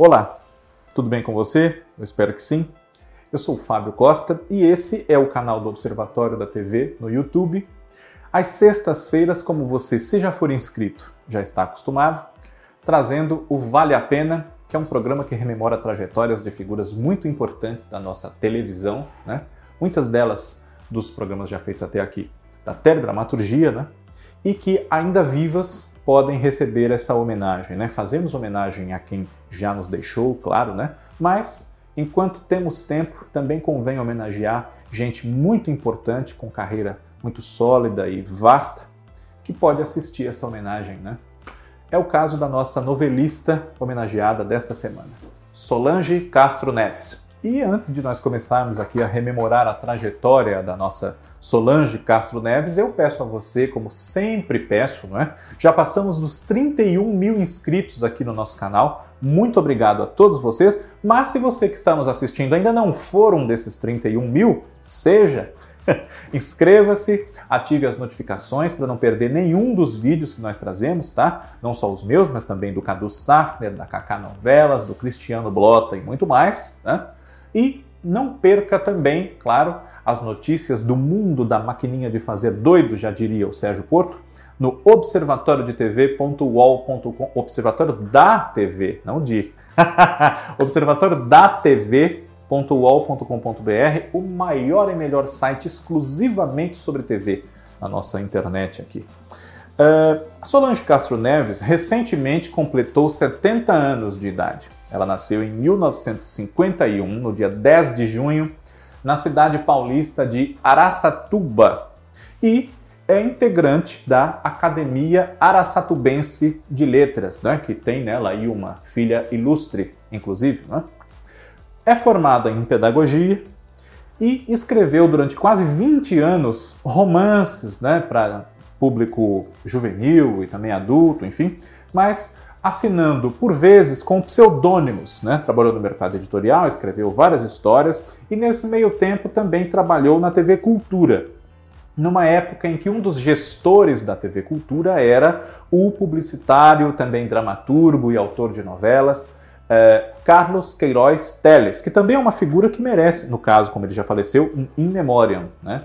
Olá, tudo bem com você? Eu espero que sim. Eu sou o Fábio Costa e esse é o canal do Observatório da TV no YouTube. Às sextas-feiras, como você, se já for inscrito, já está acostumado, trazendo o Vale a Pena, que é um programa que rememora trajetórias de figuras muito importantes da nossa televisão, né? muitas delas dos programas já feitos até aqui, da teledramaturgia, né? e que ainda vivas podem receber essa homenagem. Né? Fazemos homenagem a quem já nos deixou, claro, né? mas enquanto temos tempo, também convém homenagear gente muito importante, com carreira muito sólida e vasta, que pode assistir essa homenagem. Né? É o caso da nossa novelista homenageada desta semana, Solange Castro Neves. E antes de nós começarmos aqui a rememorar a trajetória da nossa Solange Castro Neves, eu peço a você, como sempre peço, não é? Já passamos dos 31 mil inscritos aqui no nosso canal. Muito obrigado a todos vocês. Mas se você que está nos assistindo ainda não for um desses 31 mil, seja Inscreva-se, ative as notificações para não perder nenhum dos vídeos que nós trazemos, tá? Não só os meus, mas também do Cadu Safner, da Kaká Novelas, do Cristiano Blota e muito mais, né? E não perca também, claro, as notícias do mundo da maquininha de fazer doido, já diria o Sérgio Porto, no observatóriodetv.uol.com, observatório da TV, não de, observatório da TV www.uol.com.br, o maior e melhor site exclusivamente sobre TV na nossa internet aqui. Uh, Solange Castro Neves recentemente completou 70 anos de idade. Ela nasceu em 1951, no dia 10 de junho, na cidade paulista de Araçatuba e é integrante da Academia Araçatubense de Letras, né, que tem nela aí uma filha ilustre, inclusive. Né? É formada em pedagogia e escreveu durante quase 20 anos romances né, para público juvenil e também adulto, enfim, mas assinando por vezes com pseudônimos. Né? Trabalhou no mercado editorial, escreveu várias histórias e nesse meio tempo também trabalhou na TV Cultura, numa época em que um dos gestores da TV Cultura era o publicitário, também dramaturgo e autor de novelas, é, Carlos Queiroz Teles, que também é uma figura que merece, no caso, como ele já faleceu, um in memoriam. Né?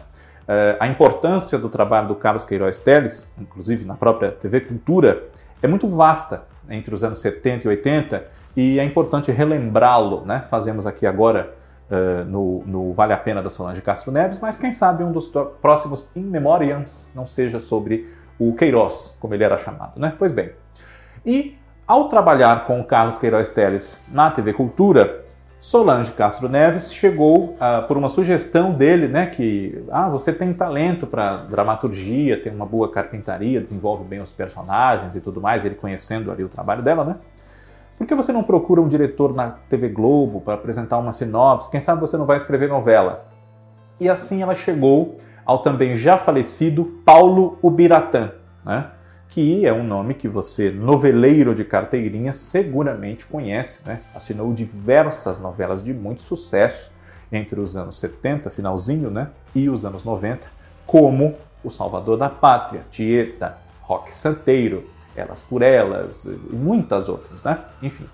É, a importância do trabalho do Carlos Queiroz Teles, inclusive na própria TV Cultura, é muito vasta entre os anos 70 e 80 e é importante relembrá-lo. Né? Fazemos aqui agora uh, no, no, Vale a Pena da Solange Castro Neves, mas quem sabe um dos próximos In Memoriams não seja sobre o Queiroz, como ele era chamado. Né? Pois bem. E ao trabalhar com o Carlos Queiroz Teles na TV Cultura, Solange Castro Neves chegou uh, por uma sugestão dele, né, que ah, você tem talento para dramaturgia, tem uma boa carpintaria, desenvolve bem os personagens e tudo mais, ele conhecendo ali o trabalho dela, né? Por que você não procura um diretor na TV Globo para apresentar uma sinopse? Quem sabe você não vai escrever novela? E assim ela chegou ao também já falecido Paulo Ubiratã, né? Que é um nome que você, noveleiro de carteirinha, seguramente conhece. Né? Assinou diversas novelas de muito sucesso entre os anos 70, finalzinho, né? e os anos 90, como O Salvador da Pátria, Tieta, Rock Santeiro, Elas por Elas e muitas outras. Né? Enfim.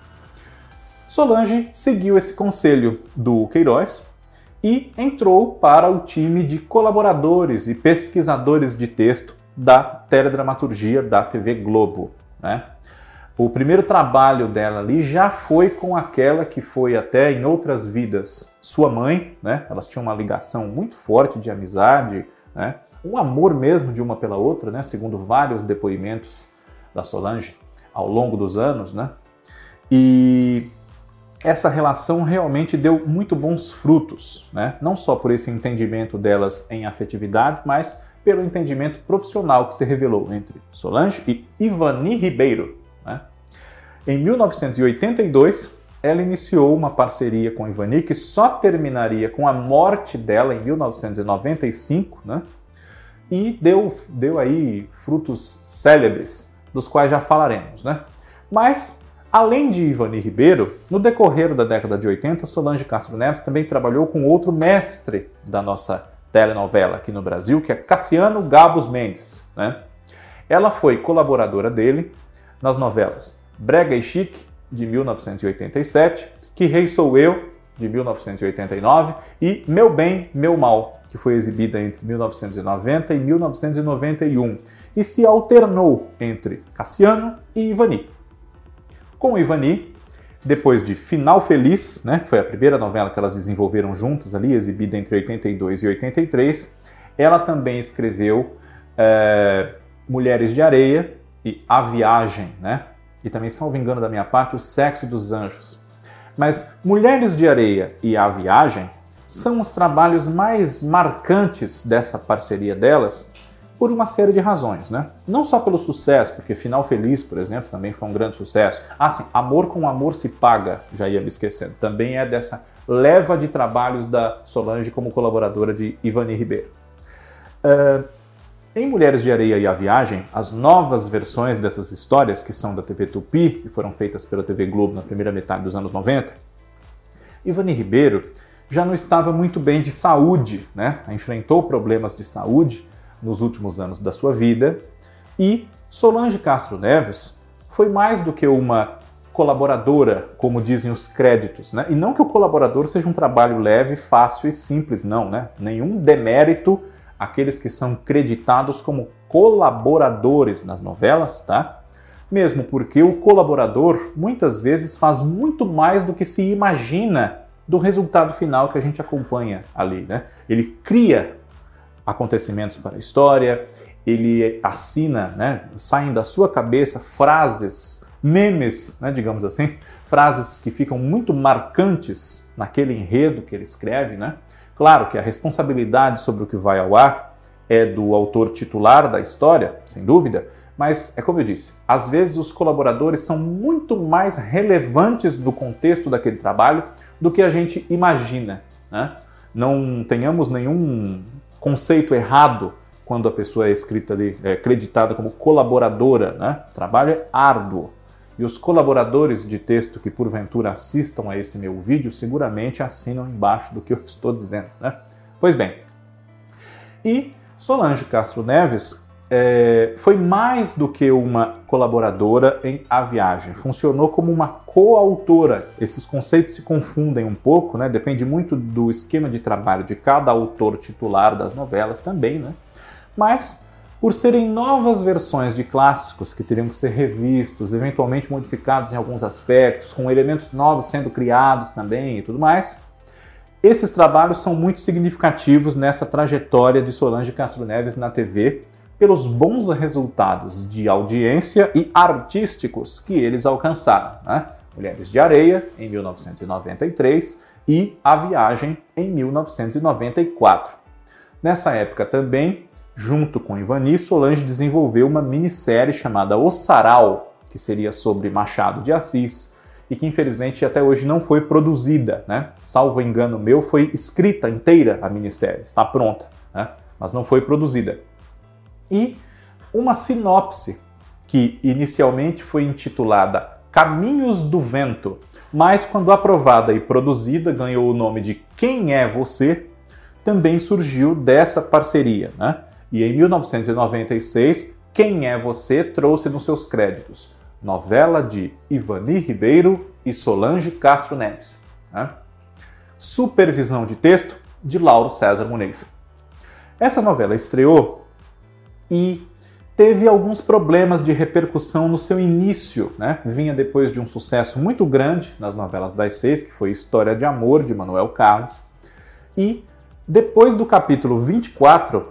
Solange seguiu esse conselho do Queiroz e entrou para o time de colaboradores e pesquisadores de texto da teledramaturgia da TV Globo. Né? O primeiro trabalho dela ali já foi com aquela que foi até em outras vidas sua mãe, né? Elas tinham uma ligação muito forte de amizade, né? Um amor mesmo de uma pela outra, né? Segundo vários depoimentos da Solange ao longo dos anos, né? E essa relação realmente deu muito bons frutos, né? Não só por esse entendimento delas em afetividade, mas pelo entendimento profissional que se revelou entre Solange e Ivani Ribeiro. Né? Em 1982, ela iniciou uma parceria com Ivani que só terminaria com a morte dela em 1995, né? E deu, deu aí frutos célebres, dos quais já falaremos, né? Mas, além de Ivani Ribeiro, no decorrer da década de 80, Solange Castro Neves também trabalhou com outro mestre da nossa telenovela aqui no Brasil, que é Cassiano Gabos Mendes. Né? Ela foi colaboradora dele nas novelas Brega e Chique, de 1987, Que Rei Sou Eu, de 1989, e Meu Bem, Meu Mal, que foi exibida entre 1990 e 1991, e se alternou entre Cassiano e Ivani. Com Ivani, depois de Final Feliz, né, que foi a primeira novela que elas desenvolveram juntas ali, exibida entre 82 e 83, ela também escreveu é, Mulheres de Areia e A Viagem, né? E também, salvo engano da minha parte, O Sexo dos Anjos. Mas Mulheres de Areia e A Viagem são os trabalhos mais marcantes dessa parceria delas por uma série de razões, né? Não só pelo sucesso, porque Final Feliz, por exemplo, também foi um grande sucesso. Ah, sim, Amor com Amor se Paga, já ia me esquecendo. Também é dessa leva de trabalhos da Solange como colaboradora de Ivani Ribeiro. Uh, em Mulheres de Areia e a Viagem, as novas versões dessas histórias, que são da TV Tupi e foram feitas pela TV Globo na primeira metade dos anos 90, Ivani Ribeiro já não estava muito bem de saúde, né? enfrentou problemas de saúde nos últimos anos da sua vida, e Solange Castro Neves foi mais do que uma colaboradora, como dizem os créditos, né? E não que o colaborador seja um trabalho leve, fácil e simples, não, né? Nenhum demérito àqueles que são creditados como colaboradores nas novelas, tá? Mesmo porque o colaborador muitas vezes faz muito mais do que se imagina do resultado final que a gente acompanha ali, né? Ele cria acontecimentos para a história, ele assina, né, saem da sua cabeça frases, memes, né, digamos assim, frases que ficam muito marcantes naquele enredo que ele escreve, né? Claro que a responsabilidade sobre o que vai ao ar é do autor titular da história, sem dúvida, mas é como eu disse, às vezes os colaboradores são muito mais relevantes do contexto daquele trabalho do que a gente imagina, né? Não tenhamos nenhum conceito errado quando a pessoa é escrita ali, é acreditada como colaboradora, né? Trabalho é árduo. E os colaboradores de texto que porventura assistam a esse meu vídeo seguramente assinam embaixo do que eu estou dizendo, né? Pois bem. E Solange Castro Neves é, foi mais do que uma colaboradora em A Viagem, funcionou como uma coautora. Esses conceitos se confundem um pouco, né? depende muito do esquema de trabalho de cada autor titular das novelas também, né? mas por serem novas versões de clássicos que teriam que ser revistos, eventualmente modificados em alguns aspectos, com elementos novos sendo criados também e tudo mais, esses trabalhos são muito significativos nessa trajetória de Solange Castro Neves na TV pelos bons resultados de audiência e artísticos que eles alcançaram. Né? Mulheres de Areia, em 1993, e A Viagem, em 1994. Nessa época também, junto com Ivani, Solange desenvolveu uma minissérie chamada O Sarau, que seria sobre Machado de Assis, e que infelizmente até hoje não foi produzida, né? Salvo engano meu, foi escrita inteira a minissérie, está pronta, né? mas não foi produzida e uma sinopse que inicialmente foi intitulada Caminhos do Vento, mas quando aprovada e produzida ganhou o nome de Quem é Você, também surgiu dessa parceria. Né? E em 1996, Quem é Você trouxe nos seus créditos novela de Ivani Ribeiro e Solange Castro Neves. Né? Supervisão de texto de Lauro César Muniz. Essa novela estreou e teve alguns problemas de repercussão no seu início, né? Vinha depois de um sucesso muito grande nas novelas das seis, que foi História de Amor, de Manuel Carlos. E depois do capítulo 24,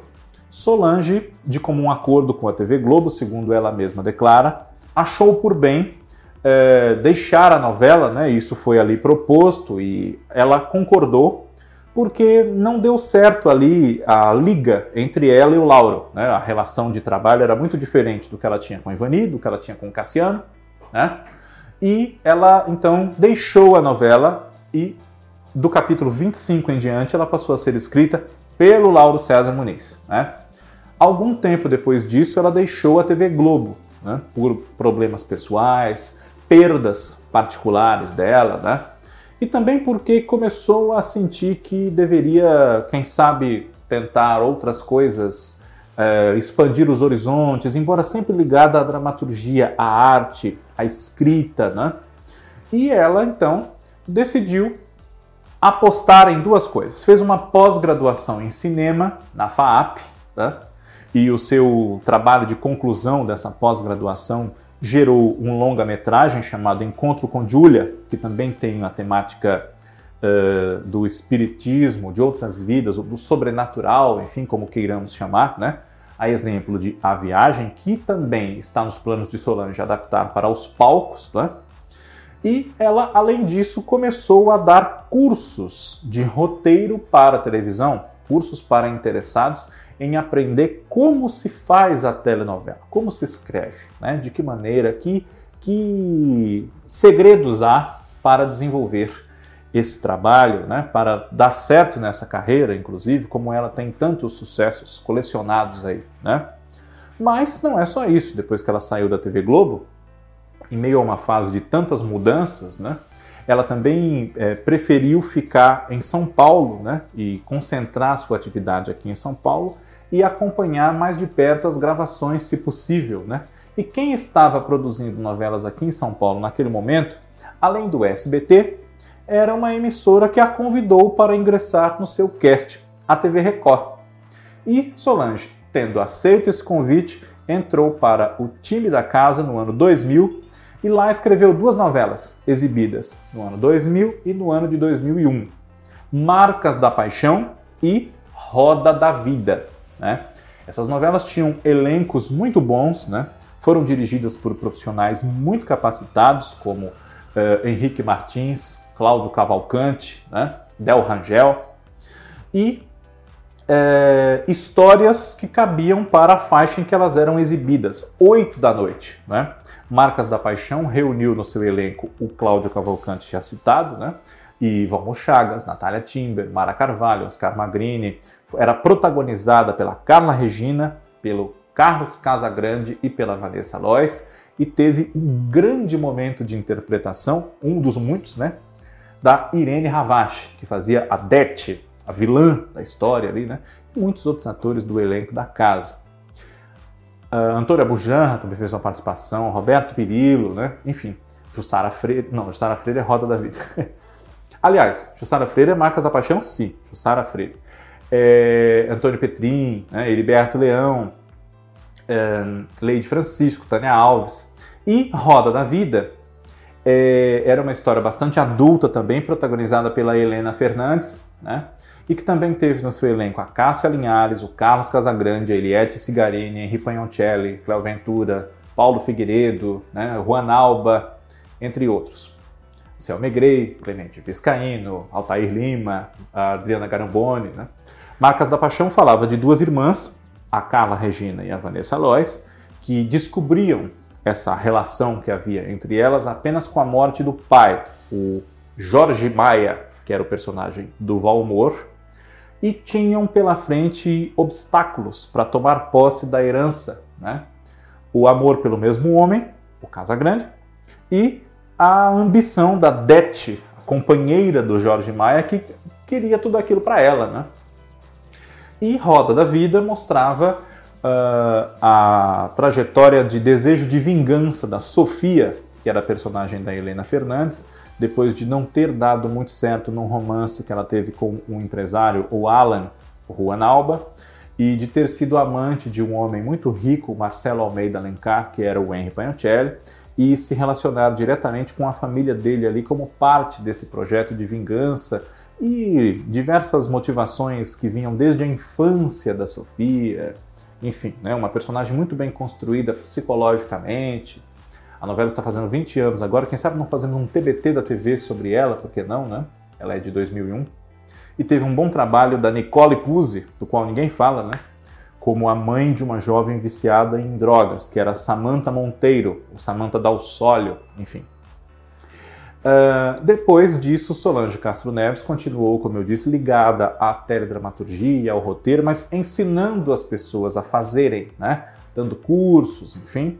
Solange, de comum acordo com a TV Globo, segundo ela mesma declara, achou por bem é, deixar a novela, né? Isso foi ali proposto e ela concordou porque não deu certo ali a liga entre ela e o Lauro. Né? A relação de trabalho era muito diferente do que ela tinha com o Ivani, do que ela tinha com o Cassiano. Né? E ela então deixou a novela e do capítulo 25 em diante ela passou a ser escrita pelo Lauro César Muniz. Né? Algum tempo depois disso ela deixou a TV Globo né? por problemas pessoais, perdas particulares dela, né? E também porque começou a sentir que deveria, quem sabe, tentar outras coisas, é, expandir os horizontes, embora sempre ligada à dramaturgia, à arte, à escrita, né? E ela então decidiu apostar em duas coisas. Fez uma pós-graduação em cinema na FAAP, tá? e o seu trabalho de conclusão dessa pós-graduação gerou um longa-metragem chamado Encontro com Julia, que também tem uma temática uh, do espiritismo, de outras vidas, do sobrenatural, enfim, como queiramos chamar, né? A exemplo de A Viagem, que também está nos planos de Solange adaptar para os palcos, né? E ela, além disso, começou a dar cursos de roteiro para televisão, cursos para interessados em aprender como se faz a telenovela, como se escreve, né? de que maneira, que, que segredos há para desenvolver esse trabalho, né? para dar certo nessa carreira, inclusive, como ela tem tantos sucessos colecionados aí. Né? Mas não é só isso. Depois que ela saiu da TV Globo, em meio a uma fase de tantas mudanças, né? Ela também é, preferiu ficar em São Paulo né? e concentrar sua atividade aqui em São Paulo e acompanhar mais de perto as gravações, se possível. Né? E quem estava produzindo novelas aqui em São Paulo naquele momento, além do SBT, era uma emissora que a convidou para ingressar no seu cast, a TV Record. E Solange, tendo aceito esse convite, entrou para o time da casa no ano 2000 e lá escreveu duas novelas exibidas no ano 2000 e no ano de 2001: Marcas da Paixão e Roda da Vida. Né? Essas novelas tinham elencos muito bons, né? foram dirigidas por profissionais muito capacitados, como uh, Henrique Martins, Cláudio Cavalcante, né? Del Rangel, e é, histórias que cabiam para a faixa em que elas eram exibidas, 8 da noite. Né? Marcas da Paixão reuniu no seu elenco o Cláudio Cavalcante já citado, né? e Valmor Chagas, Natália Timber, Mara Carvalho, Oscar Magrini, era protagonizada pela Carla Regina, pelo Carlos Casagrande e pela Vanessa Lois, e teve um grande momento de interpretação, um dos muitos, né, da Irene Ravache, que fazia a Dete, a vilã da história ali, né, e muitos outros atores do elenco da casa. Uh, Antônia Bujanra também fez uma participação, Roberto Pirillo, né, enfim, Jussara Freire, não, Jussara Freire é Roda da Vida. Aliás, Jussara Freire é Marcas da Paixão, sim, Jussara Freire é, Antônio Petrin, né, Heriberto Leão, é, Leide Francisco, Tânia Alves. E Roda da Vida é, era uma história bastante adulta também, protagonizada pela Helena Fernandes, né? E que também teve no seu elenco a Cássia Linhares, o Carlos Casagrande, a Eliette Cigarini, Henri Pagnoncelli, Cléo Ventura, Paulo Figueiredo, né? Juan Alba, entre outros. Selma Grey, Clemente Viscaíno, Altair Lima, Adriana Garamboni, né? Marcas da Paixão falava de duas irmãs, a Carla Regina e a Vanessa Lois, que descobriam essa relação que havia entre elas apenas com a morte do pai, o Jorge Maia, que era o personagem do Valmor, e tinham pela frente obstáculos para tomar posse da herança, né? O amor pelo mesmo homem, o Casagrande, e a ambição da Dete, a companheira do Jorge Maia, que queria tudo aquilo para ela, né? E Roda da Vida mostrava uh, a trajetória de desejo de vingança da Sofia, que era a personagem da Helena Fernandes, depois de não ter dado muito certo num romance que ela teve com um empresário, o Alan Juan Alba, e de ter sido amante de um homem muito rico, Marcelo Almeida Alencar, que era o Henry Pagnoncelli, e se relacionar diretamente com a família dele ali como parte desse projeto de vingança e diversas motivações que vinham desde a infância da Sofia, enfim, né, uma personagem muito bem construída psicologicamente. A novela está fazendo 20 anos agora, quem sabe não fazendo um TBT da TV sobre ela, por que não, né? Ela é de 2001. E teve um bom trabalho da Nicole Puzzi, do qual ninguém fala, né? Como a mãe de uma jovem viciada em drogas, que era Samantha Monteiro, ou Samantha Dalsólio, enfim. Uh, depois disso, Solange Castro Neves continuou, como eu disse, ligada à teledramaturgia, ao roteiro, mas ensinando as pessoas a fazerem, né? dando cursos, enfim,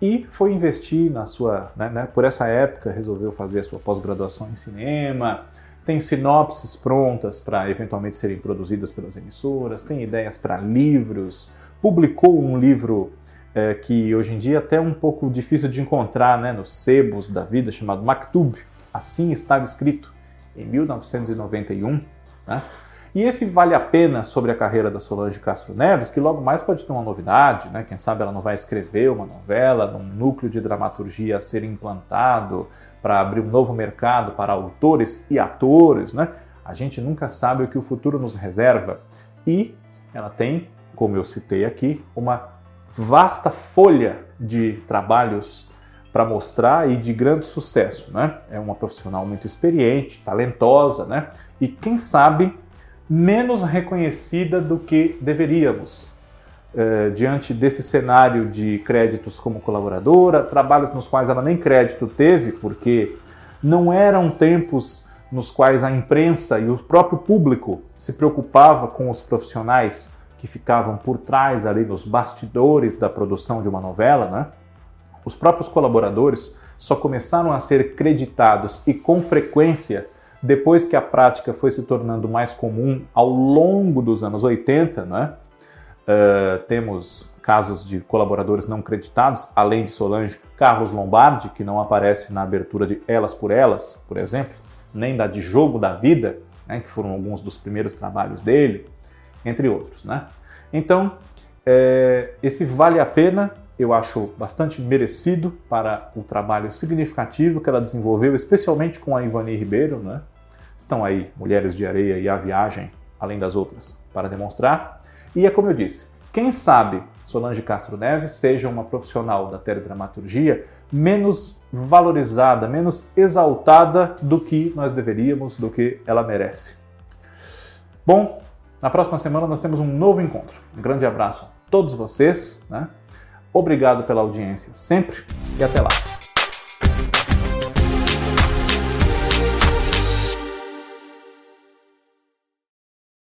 e foi investir na sua, né, né, por essa época resolveu fazer a sua pós-graduação em cinema, tem sinopses prontas para eventualmente serem produzidas pelas emissoras, tem ideias para livros, publicou um livro é, que hoje em dia é até um pouco difícil de encontrar né, nos sebos da vida, chamado Maktub, Assim estava escrito em 1991. Né? E esse vale a pena sobre a carreira da Solange Castro Neves, que logo mais pode ter uma novidade, né? Quem sabe ela não vai escrever uma novela num núcleo de dramaturgia a ser implantado para abrir um novo mercado para autores e atores, né? A gente nunca sabe o que o futuro nos reserva. E ela tem, como eu citei aqui, uma vasta folha de trabalhos para mostrar e de grande sucesso, né? É uma profissional muito experiente, talentosa, né? E quem sabe menos reconhecida do que deveríamos. Eh, diante desse cenário de créditos como colaboradora, trabalhos nos quais ela nem crédito teve, porque não eram tempos nos quais a imprensa e o próprio público se preocupava com os profissionais que ficavam por trás ali nos bastidores da produção de uma novela, né? Os próprios colaboradores só começaram a ser creditados e com frequência depois que a prática foi se tornando mais comum ao longo dos anos 80, né? Uh, temos casos de colaboradores não creditados, além de Solange, Carlos Lombardi, que não aparece na abertura de Elas por Elas, por exemplo, nem da de Jogo da Vida, né, que foram alguns dos primeiros trabalhos dele, entre outros. Né? Então, é, esse vale a pena, eu acho bastante merecido para o trabalho significativo que ela desenvolveu, especialmente com a Ivani Ribeiro, né? Estão aí Mulheres de Areia e A Viagem, além das outras, para demonstrar. E é como eu disse, quem sabe Solange Castro Neves seja uma profissional da teledramaturgia menos valorizada, menos exaltada do que nós deveríamos, do que ela merece. Bom, na próxima semana nós temos um novo encontro. Um grande abraço a todos vocês, né? Obrigado pela audiência sempre e até lá.